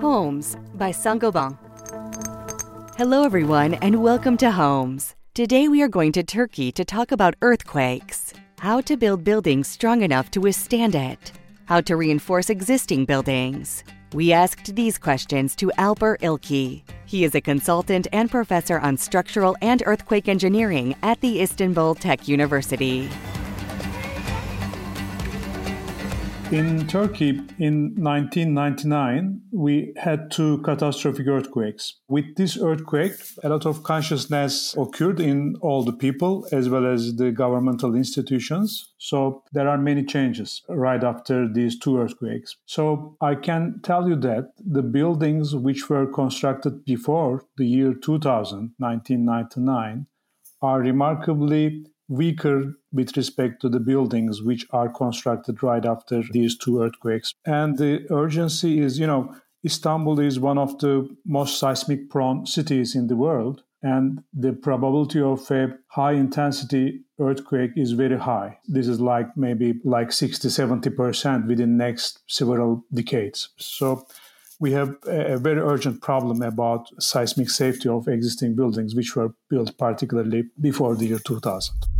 Homes by Saint-Gobain. Hello, everyone, and welcome to Homes. Today we are going to Turkey to talk about earthquakes, how to build buildings strong enough to withstand it, how to reinforce existing buildings. We asked these questions to Alper Ilki. He is a consultant and professor on structural and earthquake engineering at the Istanbul Tech University. In Turkey in 1999, we had two catastrophic earthquakes. With this earthquake, a lot of consciousness occurred in all the people as well as the governmental institutions. So there are many changes right after these two earthquakes. So I can tell you that the buildings which were constructed before the year 2000, 1999, are remarkably weaker with respect to the buildings which are constructed right after these two earthquakes. And the urgency is, you know, Istanbul is one of the most seismic prone cities in the world. And the probability of a high intensity earthquake is very high. This is like maybe like 60, 70% within next several decades. So we have a very urgent problem about seismic safety of existing buildings, which were built particularly before the year 2000.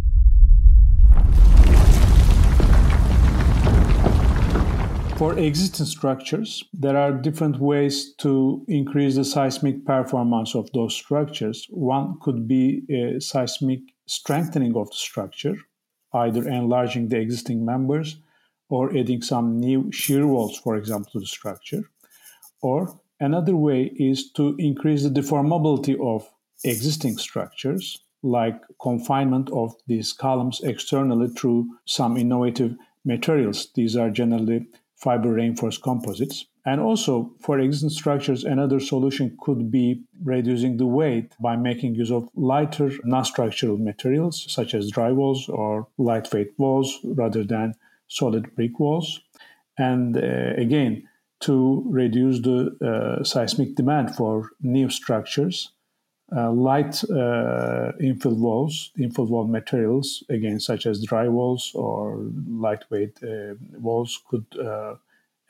For existing structures, there are different ways to increase the seismic performance of those structures. One could be a seismic strengthening of the structure, either enlarging the existing members or adding some new shear walls, for example, to the structure. Or another way is to increase the deformability of existing structures, like confinement of these columns externally through some innovative materials. These are generally fiber reinforced composites. And also, for existing structures, another solution could be reducing the weight by making use of lighter non structural materials, such as drywalls or lightweight walls, rather than solid brick walls. And uh, again, to reduce the uh, seismic demand for new structures, uh, light uh, infill walls, infill wall materials, again, such as drywalls or lightweight uh, walls, could uh,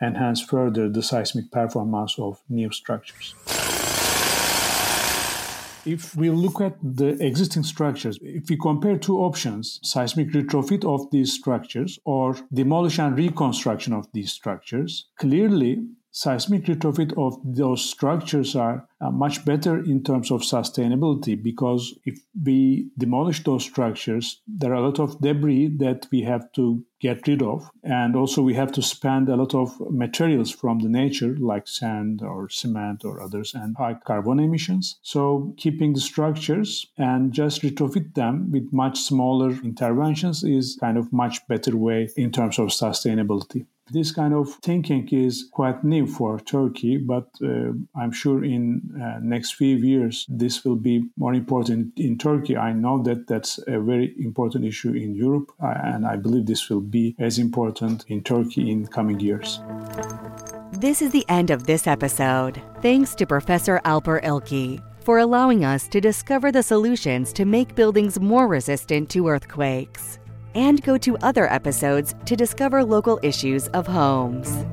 enhance further the seismic performance of new structures. If we look at the existing structures, if we compare two options, seismic retrofit of these structures or demolition and reconstruction of these structures, clearly seismic retrofit of those structures are uh, much better in terms of sustainability because if we demolish those structures, there are a lot of debris that we have to get rid of. And also, we have to spend a lot of materials from the nature, like sand or cement or others, and high carbon emissions. So, keeping the structures and just retrofit them with much smaller interventions is kind of much better way in terms of sustainability. This kind of thinking is quite new for Turkey, but uh, I'm sure in uh, next few years this will be more important in Turkey. I know that that's a very important issue in Europe, uh, and I believe this will be as important in Turkey in coming years. This is the end of this episode. Thanks to Professor Alper Ilki for allowing us to discover the solutions to make buildings more resistant to earthquakes and go to other episodes to discover local issues of homes.